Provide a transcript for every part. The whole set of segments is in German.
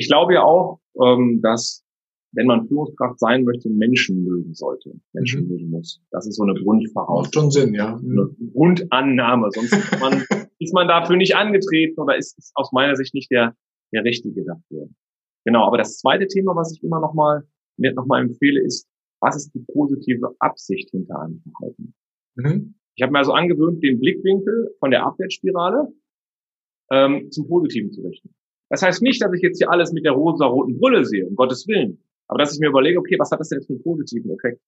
Ich glaube ja auch, ähm, dass wenn man Führungskraft sein möchte, Menschen mögen sollte, Menschen mhm. mögen muss. Das ist so eine Grundvoraussetzung. Macht schon Sinn, ja. Eine Grundannahme. Sonst ist man, ist man dafür nicht angetreten oder ist, ist aus meiner Sicht nicht der, der Richtige dafür. Genau. Aber das zweite Thema, was ich immer noch mal, mir noch mal empfehle, ist, was ist die positive Absicht hinter einem Verhalten? Mhm. Ich habe mir also angewöhnt, den Blickwinkel von der Abwärtsspirale ähm, zum Positiven zu richten. Das heißt nicht, dass ich jetzt hier alles mit der rosa-roten Brille sehe, um Gottes Willen. Aber dass ich mir überlege, okay, was hat das denn jetzt für einen positiven Effekt?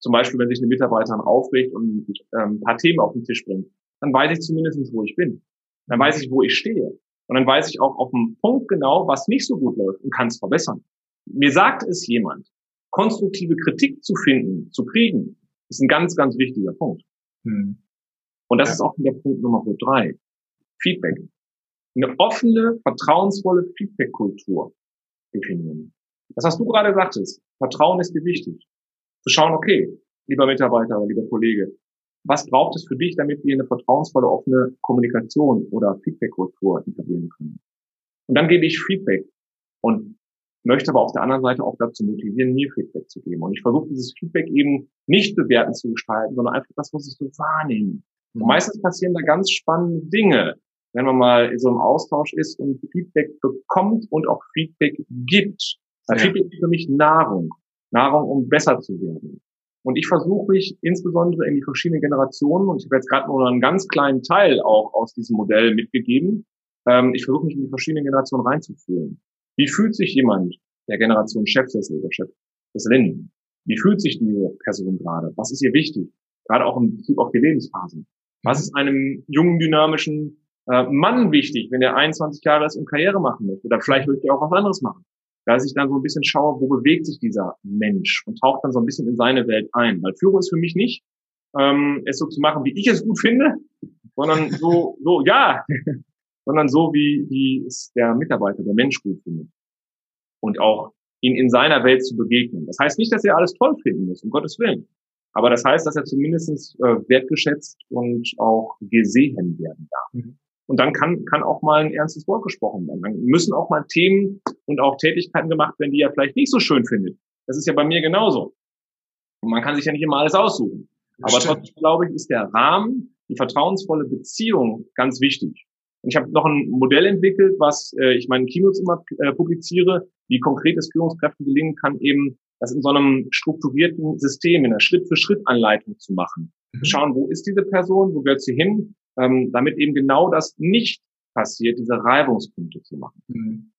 Zum Beispiel, wenn sich eine Mitarbeiterin aufregt und ähm, ein paar Themen auf den Tisch bringt, dann weiß ich zumindest, wo ich bin. Dann weiß ich, wo ich stehe. Und dann weiß ich auch auf dem Punkt genau, was nicht so gut läuft und kann es verbessern. Mir sagt es jemand, konstruktive Kritik zu finden, zu kriegen, ist ein ganz, ganz wichtiger Punkt. Hm. Und das ja. ist auch der Punkt Nummer drei. Feedback. Eine offene, vertrauensvolle Feedback-Kultur definieren. Das, was du gerade sagtest, Vertrauen ist dir wichtig. Zu schauen, okay, lieber Mitarbeiter oder lieber Kollege, was braucht es für dich, damit wir eine vertrauensvolle, offene Kommunikation oder Feedback-Kultur etablieren können? Und dann gebe ich Feedback und möchte aber auf der anderen Seite auch dazu motivieren, mir Feedback zu geben. Und ich versuche dieses Feedback eben nicht bewerten zu gestalten, sondern einfach das, was ich so wahrnehme. Und mhm. meistens passieren da ganz spannende Dinge, wenn man mal in so einem Austausch ist und Feedback bekommt und auch Feedback gibt. Ja. Feedback ist für mich Nahrung. Nahrung, um besser zu werden. Und ich versuche mich insbesondere in die verschiedenen Generationen, und ich habe jetzt gerade nur einen ganz kleinen Teil auch aus diesem Modell mitgegeben, ähm, ich versuche mich in die verschiedenen Generationen reinzufühlen. Wie fühlt sich jemand der Generation Chefsessel oder Chef des Lin? Wie fühlt sich diese Person gerade? Was ist ihr wichtig? Gerade auch in Bezug auf die Lebensphasen. Was ist einem jungen, dynamischen äh, Mann wichtig, wenn er 21 Jahre ist und Karriere machen möchte? Oder vielleicht möchte er auch was anderes machen dass ich dann so ein bisschen schaue, wo bewegt sich dieser Mensch und tauche dann so ein bisschen in seine Welt ein. Weil Führung ist für mich nicht, ähm, es so zu machen, wie ich es gut finde, sondern so, so, ja, sondern so, wie, wie es der Mitarbeiter, der Mensch gut findet. Und auch ihn in seiner Welt zu begegnen. Das heißt nicht, dass er alles toll finden muss, um Gottes Willen. Aber das heißt, dass er zumindest äh, wertgeschätzt und auch gesehen werden darf. Und dann kann, kann auch mal ein ernstes Wort gesprochen werden. Dann müssen auch mal Themen und auch Tätigkeiten gemacht werden, die er vielleicht nicht so schön findet. Das ist ja bei mir genauso. Und man kann sich ja nicht immer alles aussuchen. Aber trotzdem, glaube ich, ist der Rahmen, die vertrauensvolle Beziehung ganz wichtig. Und ich habe noch ein Modell entwickelt, was äh, ich meinen Keynotes immer äh, publiziere, wie konkret es Führungskräften gelingen kann, eben das in so einem strukturierten System, in einer Schritt-für-Schritt-Anleitung zu machen. Mhm. Schauen, wo ist diese Person, wo gehört sie hin, ähm, damit eben genau das nicht passiert, diese Reibungspunkte zu machen. Mhm.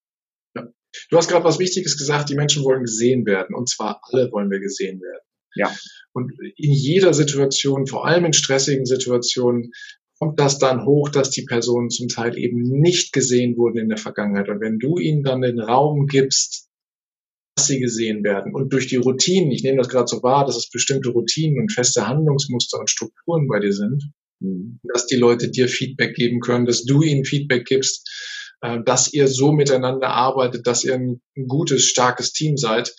Ja. Du hast gerade was Wichtiges gesagt, die Menschen wollen gesehen werden und zwar alle wollen wir gesehen werden. Ja. Und in jeder Situation, vor allem in stressigen Situationen, kommt das dann hoch, dass die Personen zum Teil eben nicht gesehen wurden in der Vergangenheit. Und wenn du ihnen dann den Raum gibst, dass sie gesehen werden und durch die Routinen, ich nehme das gerade so wahr, dass es bestimmte Routinen und feste Handlungsmuster und Strukturen bei dir sind, Mhm. dass die Leute dir Feedback geben können, dass du ihnen Feedback gibst, äh, dass ihr so miteinander arbeitet, dass ihr ein gutes, starkes Team seid.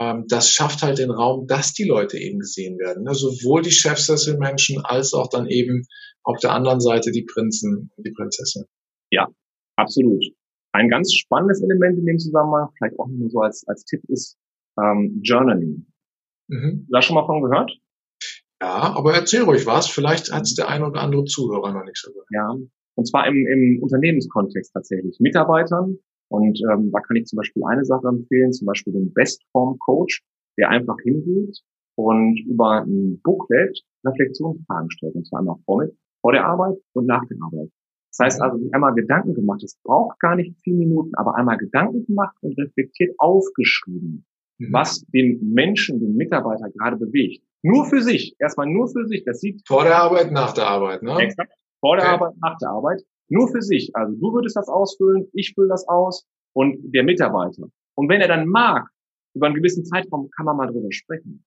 Ähm, das schafft halt den Raum, dass die Leute eben gesehen werden. Ne? Sowohl die Chefsesselmenschen als auch dann eben auf der anderen Seite die Prinzen und die Prinzessin. Ja, absolut. Ein ganz spannendes Element in dem Zusammenhang, vielleicht auch nur so als, als Tipp, ist ähm, Journaling. Mhm. Da schon mal von gehört? Ja, aber erzähl ruhig was. Vielleicht hat es der ein oder andere Zuhörer noch nicht so gehört. Ja, und zwar im, im Unternehmenskontext tatsächlich. Mitarbeitern. Und ähm, da kann ich zum Beispiel eine Sache empfehlen, zum Beispiel den Bestform Coach, der einfach hingeht und über ein Booklet Reflexionsfragen stellt. Und zwar einmal vor, vor der Arbeit und nach der Arbeit. Das heißt also, sich einmal Gedanken gemacht. Es braucht gar nicht vier Minuten, aber einmal Gedanken gemacht und reflektiert aufgeschrieben, mhm. was den Menschen, den Mitarbeiter gerade bewegt. Nur für sich. Erstmal nur für sich. Das sieht. Vor der Arbeit, nach der Arbeit, ne? Exakt. Vor der okay. Arbeit, nach der Arbeit. Nur für sich. Also du würdest das ausfüllen, ich fülle das aus und der Mitarbeiter. Und wenn er dann mag, über einen gewissen Zeitraum kann man mal drüber sprechen.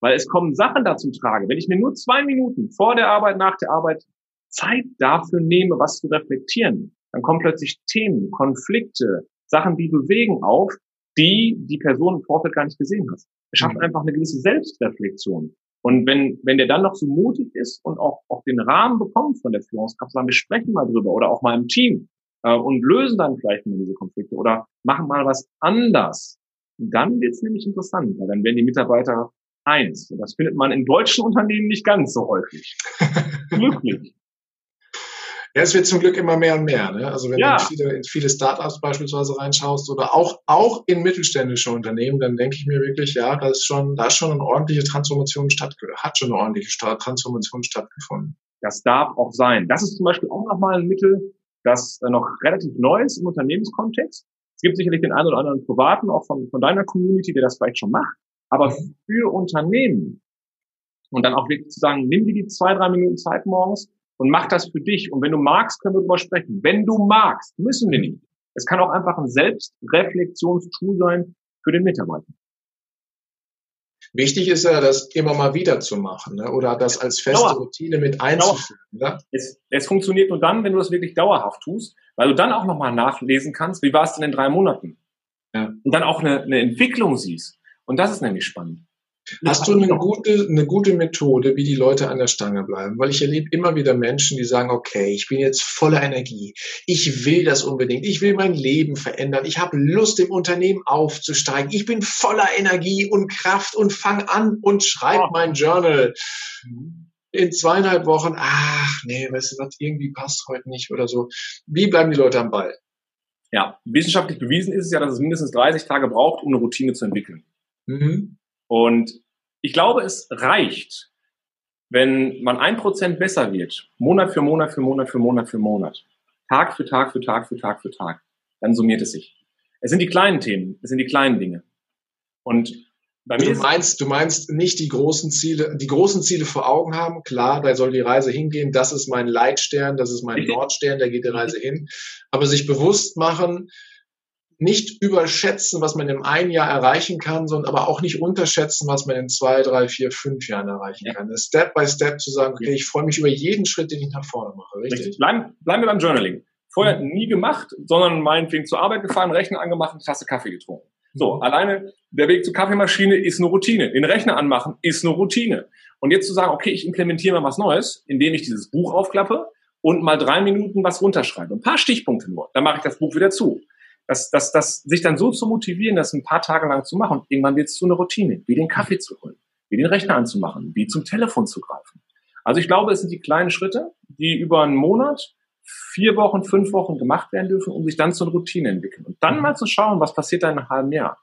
Weil es kommen Sachen da zum Trage. Wenn ich mir nur zwei Minuten vor der Arbeit, nach der Arbeit Zeit dafür nehme, was zu reflektieren, dann kommen plötzlich Themen, Konflikte, Sachen, die bewegen auf, die die Person im Vorfeld gar nicht gesehen hat. Er schafft mhm. einfach eine gewisse Selbstreflexion. Und wenn, wenn der dann noch so mutig ist und auch, auch den Rahmen bekommt von der Führungskraft, sagen wir sprechen mal drüber oder auch mal im Team, äh, und lösen dann vielleicht mal diese Konflikte oder machen mal was anders. Dann wird es nämlich interessant, weil dann werden die Mitarbeiter eins. Und das findet man in deutschen Unternehmen nicht ganz so häufig. Glücklich. Ja, es wird zum Glück immer mehr und mehr. Ne? Also wenn ja. du in viele, in viele Startups beispielsweise reinschaust oder auch, auch in mittelständische Unternehmen, dann denke ich mir wirklich, ja, da ist schon, da ist schon eine ordentliche Transformation stattgefunden, hat schon eine ordentliche Transformation stattgefunden. Das darf auch sein. Das ist zum Beispiel auch nochmal ein Mittel, das äh, noch relativ neu ist im Unternehmenskontext. Es gibt sicherlich den einen oder anderen Privaten, auch von, von deiner Community, der das vielleicht schon macht. Aber mhm. für Unternehmen und dann auch wirklich zu sagen, nimm dir die zwei, drei Minuten Zeit morgens und mach das für dich. Und wenn du magst, können wir darüber sprechen. Wenn du magst, müssen wir nicht. Es kann auch einfach ein Selbstreflexionstool sein für den Mitarbeiter. Wichtig ist ja, das immer mal wieder zu machen ne? oder das als feste Dauer. Routine mit einzuführen. Ne? Es, es funktioniert nur dann, wenn du das wirklich dauerhaft tust, weil du dann auch nochmal nachlesen kannst, wie war es denn in drei Monaten? Ja. Und dann auch eine, eine Entwicklung siehst. Und das ist nämlich spannend. Hast du eine gute, eine gute Methode, wie die Leute an der Stange bleiben? Weil ich erlebe immer wieder Menschen, die sagen, okay, ich bin jetzt voller Energie. Ich will das unbedingt. Ich will mein Leben verändern. Ich habe Lust, im Unternehmen aufzusteigen. Ich bin voller Energie und Kraft und fang an und schreib oh. mein Journal. In zweieinhalb Wochen, ach nee, weißt du was, irgendwie passt heute nicht oder so. Wie bleiben die Leute am Ball? Ja, wissenschaftlich bewiesen ist es ja, dass es mindestens 30 Tage braucht, um eine Routine zu entwickeln. Mhm. Und ich glaube, es reicht, wenn man ein Prozent besser wird, Monat für Monat für Monat für Monat für Monat, Tag für Tag für Tag für Tag für Tag, dann summiert es sich. Es sind die kleinen Themen, es sind die kleinen Dinge. Und bei mir du meinst, du meinst nicht die großen Ziele, die großen Ziele vor Augen haben. Klar, da soll die Reise hingehen. Das ist mein Leitstern, das ist mein Nordstern, da geht die Reise hin. Aber sich bewusst machen, nicht überschätzen, was man in einem Jahr erreichen kann, sondern aber auch nicht unterschätzen, was man in zwei, drei, vier, fünf Jahren erreichen ja. kann. Step by Step zu sagen, okay, ich freue mich über jeden Schritt, den ich nach vorne mache. Richtig? richtig. Bleiben, bleiben wir beim Journaling. Vorher mhm. nie gemacht, sondern meinetwegen zur Arbeit gefahren, Rechner angemacht, eine Tasse Kaffee getrunken. So, mhm. alleine der Weg zur Kaffeemaschine ist eine Routine. Den Rechner anmachen ist eine Routine. Und jetzt zu sagen, okay, ich implementiere mal was Neues, indem ich dieses Buch aufklappe und mal drei Minuten was runterschreibe. Ein paar Stichpunkte nur. Dann mache ich das Buch wieder zu das, das, das, sich dann so zu motivieren, das ein paar Tage lang zu machen, irgendwann wird es zu einer Routine, wie den Kaffee zu holen, wie den Rechner anzumachen, wie zum Telefon zu greifen. Also ich glaube, es sind die kleinen Schritte, die über einen Monat, vier Wochen, fünf Wochen gemacht werden dürfen, um sich dann zu einer Routine entwickeln. Und dann mal zu schauen, was passiert da in einem halben Jahr,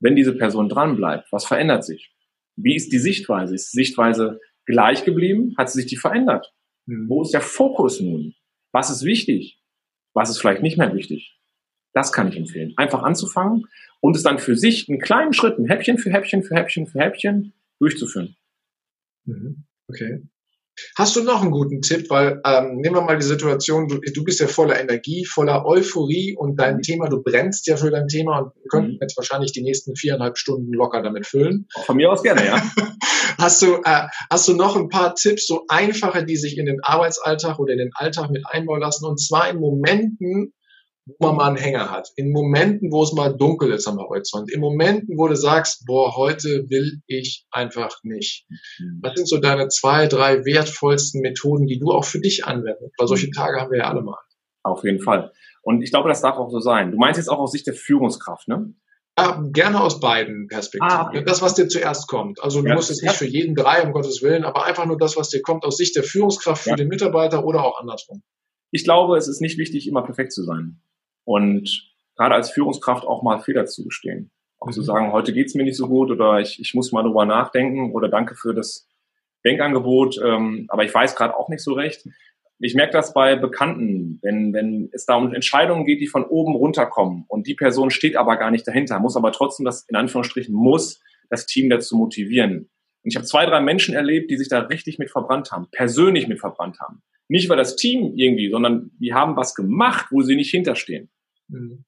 wenn diese Person dran bleibt, was verändert sich? Wie ist die Sichtweise? Ist die Sichtweise gleich geblieben? Hat sie sich die verändert? Mhm. Wo ist der Fokus nun? Was ist wichtig? Was ist vielleicht nicht mehr wichtig? Das kann ich empfehlen. Einfach anzufangen und es dann für sich in kleinen Schritten, Häppchen für Häppchen für Häppchen für Häppchen durchzuführen. Mhm. Okay. Hast du noch einen guten Tipp? Weil ähm, nehmen wir mal die Situation, du, du bist ja voller Energie, voller Euphorie und dein mhm. Thema, du brennst ja für dein Thema und wir könnten mhm. jetzt wahrscheinlich die nächsten viereinhalb Stunden locker damit füllen. Von mir aus gerne, ja. hast, du, äh, hast du noch ein paar Tipps, so einfache, die sich in den Arbeitsalltag oder in den Alltag mit einbauen lassen und zwar in Momenten, wo man mal einen Hänger hat. In Momenten, wo es mal dunkel ist am Horizont. In Momenten, wo du sagst, boah, heute will ich einfach nicht. Was sind so deine zwei, drei wertvollsten Methoden, die du auch für dich anwendest? Weil solche. Tage haben wir ja alle mal. Auf jeden Fall. Und ich glaube, das darf auch so sein. Du meinst jetzt auch aus Sicht der Führungskraft, ne? Ja, gerne aus beiden Perspektiven. Ah, okay. Das, was dir zuerst kommt. Also du ja, musst jetzt nicht für jeden drei, um Gottes Willen, aber einfach nur das, was dir kommt aus Sicht der Führungskraft für ja. den Mitarbeiter oder auch andersrum. Ich glaube, es ist nicht wichtig, immer perfekt zu sein. Und gerade als Führungskraft auch mal Fehler zugestehen. Auch mhm. zu sagen, heute geht's mir nicht so gut oder ich, ich muss mal drüber nachdenken oder danke für das Denkangebot, ähm, aber ich weiß gerade auch nicht so recht. Ich merke das bei Bekannten, wenn, wenn es da um Entscheidungen geht, die von oben runterkommen und die Person steht aber gar nicht dahinter, muss aber trotzdem das, in Anführungsstrichen, muss das Team dazu motivieren. Und ich habe zwei, drei Menschen erlebt, die sich da richtig mit verbrannt haben, persönlich mit verbrannt haben. Nicht weil das Team irgendwie, sondern die haben was gemacht, wo sie nicht hinterstehen. Mhm.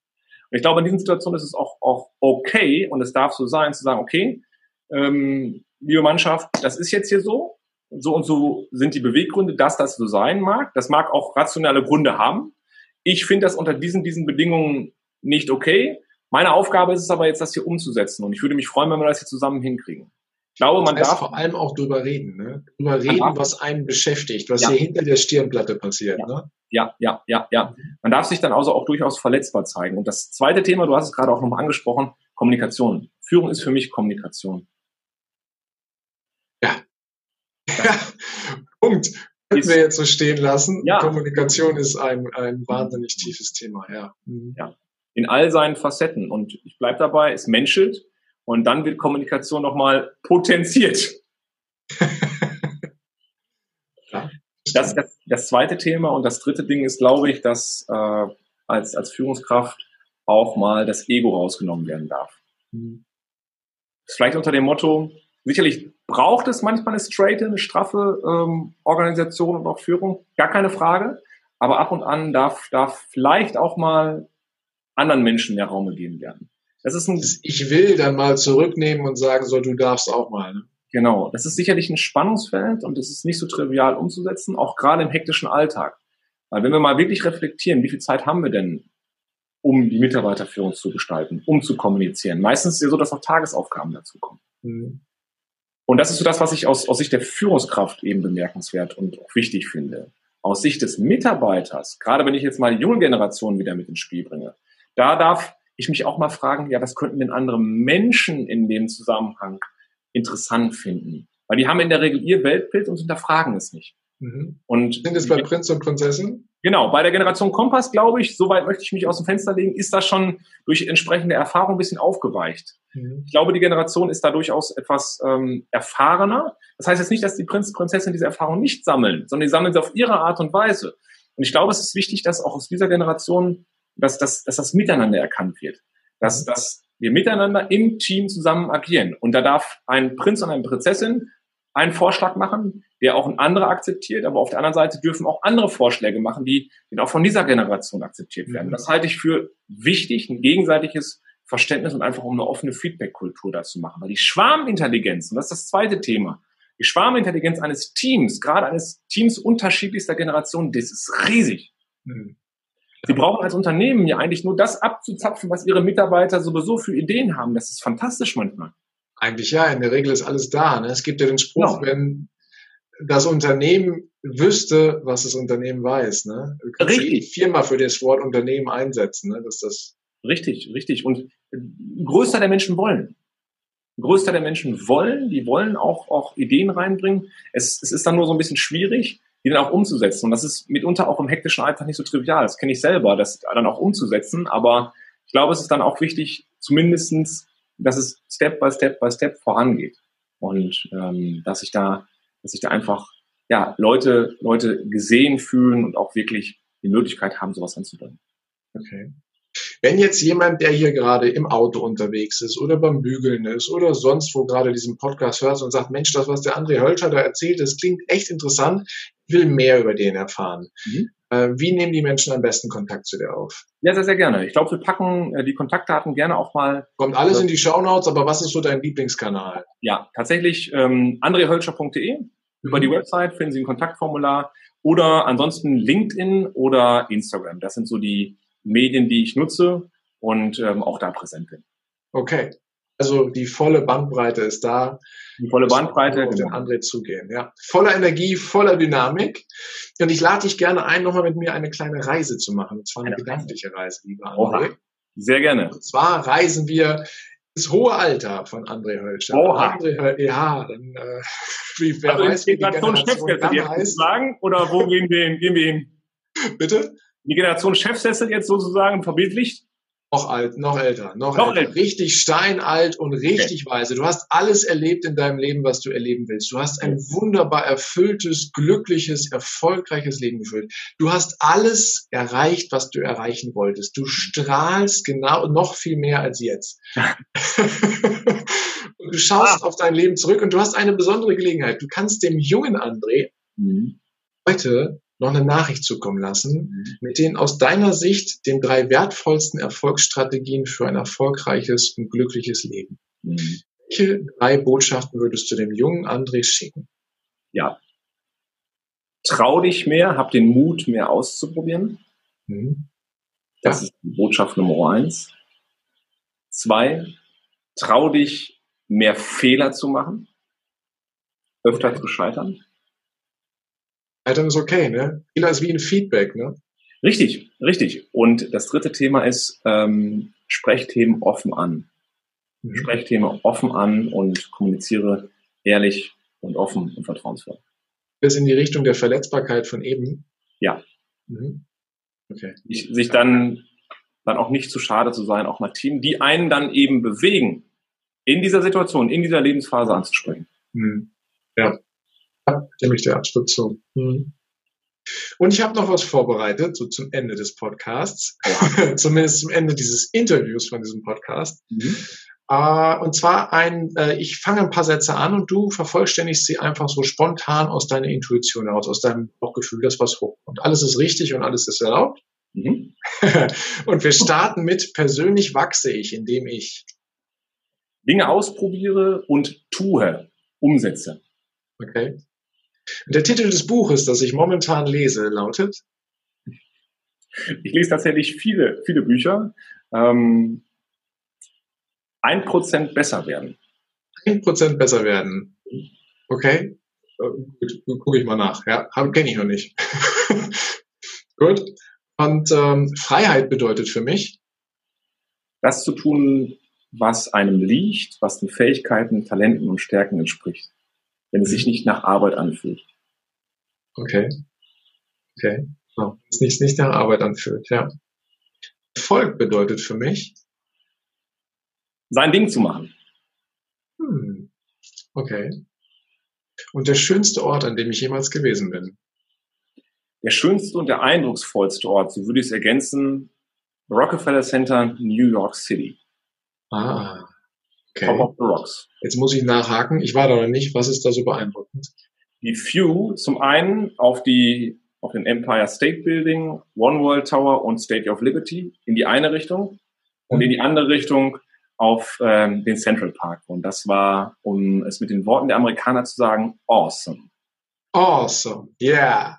Und ich glaube, in diesen Situationen ist es auch, auch okay und es darf so sein, zu sagen, okay, ähm, liebe Mannschaft, das ist jetzt hier so, so und so sind die Beweggründe, dass das so sein mag. Das mag auch rationale Gründe haben. Ich finde das unter diesen, diesen Bedingungen nicht okay. Meine Aufgabe ist es aber jetzt, das hier umzusetzen. Und ich würde mich freuen, wenn wir das hier zusammen hinkriegen. Ich glaube, man das heißt darf vor allem auch drüber reden, ne? Drüber reden, was einen beschäftigt, was ja. hier hinter der Stirnplatte passiert, ja. ne? Ja, ja, ja, ja. Man darf sich dann also auch durchaus verletzbar zeigen. Und das zweite Thema, du hast es gerade auch nochmal angesprochen, Kommunikation. Führung ist für mich Kommunikation. Ja. ja. Punkt. Können wir jetzt so stehen lassen. Ja. Kommunikation ist ein, ein wahnsinnig tiefes Thema, ja. Mhm. Ja. In all seinen Facetten. Und ich bleibe dabei, es menschelt und dann wird Kommunikation nochmal potenziert. das, das, das zweite Thema und das dritte Ding ist, glaube ich, dass äh, als, als Führungskraft auch mal das Ego rausgenommen werden darf. Mhm. Vielleicht unter dem Motto, sicherlich braucht es manchmal eine straight, eine straffe ähm, Organisation und auch Führung, gar keine Frage. Aber ab und an darf, darf vielleicht auch mal anderen Menschen mehr Raum gegeben werden. Das ist ein, ich will dann mal zurücknehmen und sagen, so, du darfst auch mal. Ne? Genau, das ist sicherlich ein Spannungsfeld und es ist nicht so trivial umzusetzen, auch gerade im hektischen Alltag. Weil wenn wir mal wirklich reflektieren, wie viel Zeit haben wir denn, um die Mitarbeiterführung zu gestalten, um zu kommunizieren? Meistens ist es ja so, dass auch Tagesaufgaben dazu kommen. Mhm. Und das ist so das, was ich aus, aus Sicht der Führungskraft eben bemerkenswert und auch wichtig finde. Aus Sicht des Mitarbeiters, gerade wenn ich jetzt mal die junge Generation wieder mit ins Spiel bringe, da darf ich mich auch mal fragen, ja, was könnten denn andere Menschen in dem Zusammenhang interessant finden? Weil die haben in der Regel ihr Weltbild und hinterfragen es nicht. Mhm. Und Sind es bei Prinz und Prinzessin? Genau, bei der Generation Kompass, glaube ich, soweit möchte ich mich aus dem Fenster legen, ist das schon durch entsprechende Erfahrung ein bisschen aufgeweicht. Mhm. Ich glaube, die Generation ist da durchaus etwas ähm, erfahrener. Das heißt jetzt nicht, dass die Prinz und Prinzessin diese Erfahrung nicht sammeln, sondern die sammeln sie auf ihre Art und Weise. Und ich glaube, es ist wichtig, dass auch aus dieser Generation dass, dass, dass das Miteinander erkannt wird. Dass, mhm. dass wir miteinander im Team zusammen agieren. Und da darf ein Prinz und eine Prinzessin einen Vorschlag machen, der auch ein anderer akzeptiert, aber auf der anderen Seite dürfen auch andere Vorschläge machen, die, die auch von dieser Generation akzeptiert werden. Mhm. Das halte ich für wichtig, ein gegenseitiges Verständnis und einfach um eine offene Feedback-Kultur dazu machen. Weil die Schwarmintelligenz, und das ist das zweite Thema, die Schwarmintelligenz eines Teams, gerade eines Teams unterschiedlichster Generationen, das ist riesig. Mhm. Sie brauchen als Unternehmen ja eigentlich nur das abzuzapfen, was ihre Mitarbeiter sowieso für Ideen haben. Das ist fantastisch manchmal. Eigentlich ja, in der Regel ist alles da. Ne? Es gibt ja den Spruch, genau. wenn das Unternehmen wüsste, was das Unternehmen weiß. Ne? Richtig. die Firma für das Wort Unternehmen einsetzen. Ne? Dass das richtig, richtig. Und größter der Menschen wollen. Größter der Menschen wollen, die wollen auch, auch Ideen reinbringen. Es, es ist dann nur so ein bisschen schwierig, die dann auch umzusetzen. Und das ist mitunter auch im hektischen Alltag nicht so trivial. Das kenne ich selber, das dann auch umzusetzen. Aber ich glaube, es ist dann auch wichtig, zumindestens, dass es Step by Step by Step vorangeht. Und ähm, dass ich da, dass ich da einfach ja, Leute, Leute gesehen fühlen und auch wirklich die Möglichkeit haben, sowas anzubringen. Okay. Wenn jetzt jemand, der hier gerade im Auto unterwegs ist oder beim Bügeln ist oder sonst wo gerade diesen Podcast hört und sagt, Mensch, das, was der André Hölscher da erzählt, das klingt echt interessant, will mehr über den erfahren. Mhm. Äh, wie nehmen die Menschen am besten Kontakt zu dir auf? Ja, sehr, sehr gerne. Ich glaube, wir packen äh, die Kontaktdaten gerne auch mal. Kommt alles in die Shownotes, aber was ist so dein Lieblingskanal? Ja, tatsächlich ähm, andrehölscher.de. Über die mhm. Website finden Sie ein Kontaktformular oder ansonsten LinkedIn oder Instagram. Das sind so die Medien, die ich nutze und ähm, auch da präsent bin. Okay. Also die volle Bandbreite ist da. Die volle Bandbreite. Und den genau. André zugehen, ja. Voller Energie, voller Dynamik. Und ich lade dich gerne ein, nochmal mit mir eine kleine Reise zu machen. Und zwar eine, eine gedankliche Reise, lieber André. Oha. Sehr gerne. Und zwar reisen wir das hohe Alter von André Hölscher. Oha. André Hölscher, ja, dann, äh, wie, wer also weiß, wie die Generation Chefsessel heißt. sagen, oder wo gehen wir hin? Gehen wir hin? Bitte? Die Generation Chefsessel jetzt sozusagen verbildlicht? Noch alt, noch älter, noch, noch älter. älter. Richtig steinalt und richtig okay. weise. Du hast alles erlebt in deinem Leben, was du erleben willst. Du hast ein wunderbar erfülltes, glückliches, erfolgreiches Leben geführt. Du hast alles erreicht, was du erreichen wolltest. Du strahlst genau noch viel mehr als jetzt. und du schaust ah. auf dein Leben zurück und du hast eine besondere Gelegenheit. Du kannst dem jungen André mhm. heute noch eine Nachricht zukommen lassen, mhm. mit den aus deiner Sicht den drei wertvollsten Erfolgsstrategien für ein erfolgreiches und glückliches Leben. Mhm. Welche drei Botschaften würdest du dem jungen André schicken? Ja. Trau dich mehr, hab den Mut, mehr auszuprobieren. Mhm. Das ja. ist Botschaft Nummer eins. Zwei, trau dich, mehr Fehler zu machen. öfter zu scheitern. Scheitern ist okay, ne? Fehler ist wie ein Feedback, ne? Richtig, richtig. Und das dritte Thema ist, ähm, Sprechthemen offen an. Mhm. Sprechthemen offen an und kommuniziere ehrlich und offen und vertrauensvoll. Das in die Richtung der Verletzbarkeit von eben? Ja. Mhm. Okay. Ich, sich dann, dann auch nicht zu schade zu sein, auch mal Team, die einen dann eben bewegen, in dieser Situation, in dieser Lebensphase anzusprechen. Mhm. Ja. Ja, stimme ich dir absolut zu. Mhm. Und ich habe noch was vorbereitet, so zum Ende des Podcasts, zumindest zum Ende dieses Interviews von diesem Podcast. Mhm. Uh, und zwar ein, uh, ich fange ein paar Sätze an und du vervollständigst sie einfach so spontan aus deiner Intuition heraus, aus deinem Bauchgefühl, das was hochkommt. Alles ist richtig und alles ist erlaubt. Mhm. und wir starten mit persönlich wachse ich, indem ich Dinge ausprobiere und tue, umsetze. Okay. Der Titel des Buches, das ich momentan lese, lautet? Ich lese tatsächlich viele, viele Bücher. Ähm, ein Prozent besser werden. Ein Prozent besser werden. Okay. Äh, gut, gucke ich mal nach. Ja, kenne ich noch nicht. Gut. Und ähm, Freiheit bedeutet für mich? Das zu tun, was einem liegt, was den Fähigkeiten, Talenten und Stärken entspricht wenn es sich nicht nach Arbeit anfühlt. Okay. Okay. Oh, es nicht, nicht nach Arbeit anfühlt, ja. Erfolg bedeutet für mich, sein Ding zu machen. Hm. Okay. Und der schönste Ort, an dem ich jemals gewesen bin? Der schönste und der eindrucksvollste Ort, so würde ich es ergänzen, Rockefeller Center, New York City. Ah, Okay. Top of the Rocks. Jetzt muss ich nachhaken. Ich war da noch nicht. Was ist da so beeindruckend? Die View zum einen auf die auf den Empire State Building, One World Tower und State of Liberty in die eine Richtung und in die andere Richtung auf ähm, den Central Park. Und das war, um es mit den Worten der Amerikaner zu sagen, awesome. Awesome, yeah,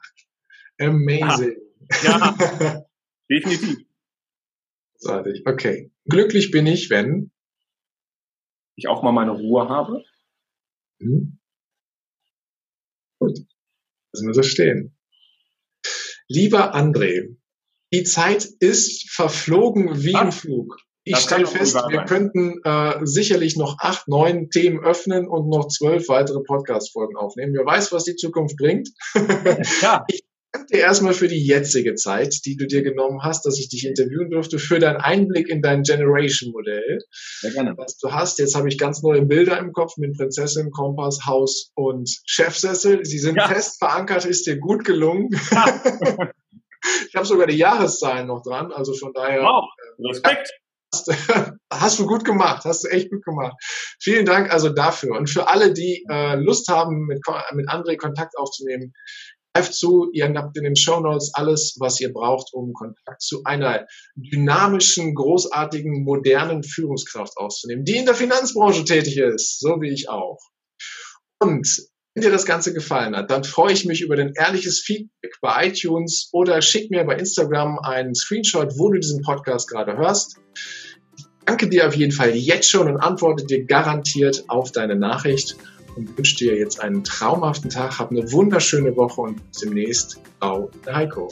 amazing. Ah, ja, definitiv. Okay. Glücklich bin ich, wenn ich auch mal meine Ruhe habe. Mhm. Gut, lassen wir so stehen. Lieber André, die Zeit ist verflogen wie im Flug. Ich stelle fest, wir könnten äh, sicherlich noch acht, neun Themen öffnen und noch zwölf weitere Podcast-Folgen aufnehmen. Wer weiß, was die Zukunft bringt. Ja. ich danke dir erstmal für die jetzige Zeit, die du dir genommen hast, dass ich dich interviewen durfte, für deinen Einblick in dein Generation-Modell, Sehr gerne. was du hast. Jetzt habe ich ganz neue Bilder im Kopf mit Prinzessin, Kompass, Haus und Chefsessel. Sie sind ja. fest verankert, ist dir gut gelungen. Ja. ich habe sogar die Jahreszahlen noch dran, also von daher. Wow, Respekt. Hast, hast du gut gemacht, hast du echt gut gemacht. Vielen Dank also dafür. Und für alle, die äh, Lust haben, mit, mit André Kontakt aufzunehmen, zu, ihr habt in den Show Notes alles, was ihr braucht, um Kontakt zu einer dynamischen, großartigen, modernen Führungskraft aufzunehmen, die in der Finanzbranche tätig ist, so wie ich auch. Und wenn dir das Ganze gefallen hat, dann freue ich mich über dein ehrliches Feedback bei iTunes oder schick mir bei Instagram einen Screenshot, wo du diesen Podcast gerade hörst. Ich danke dir auf jeden Fall jetzt schon und antworte dir garantiert auf deine Nachricht und wünsche dir jetzt einen traumhaften Tag, hab eine wunderschöne Woche und bis demnächst. Ciao, Heiko.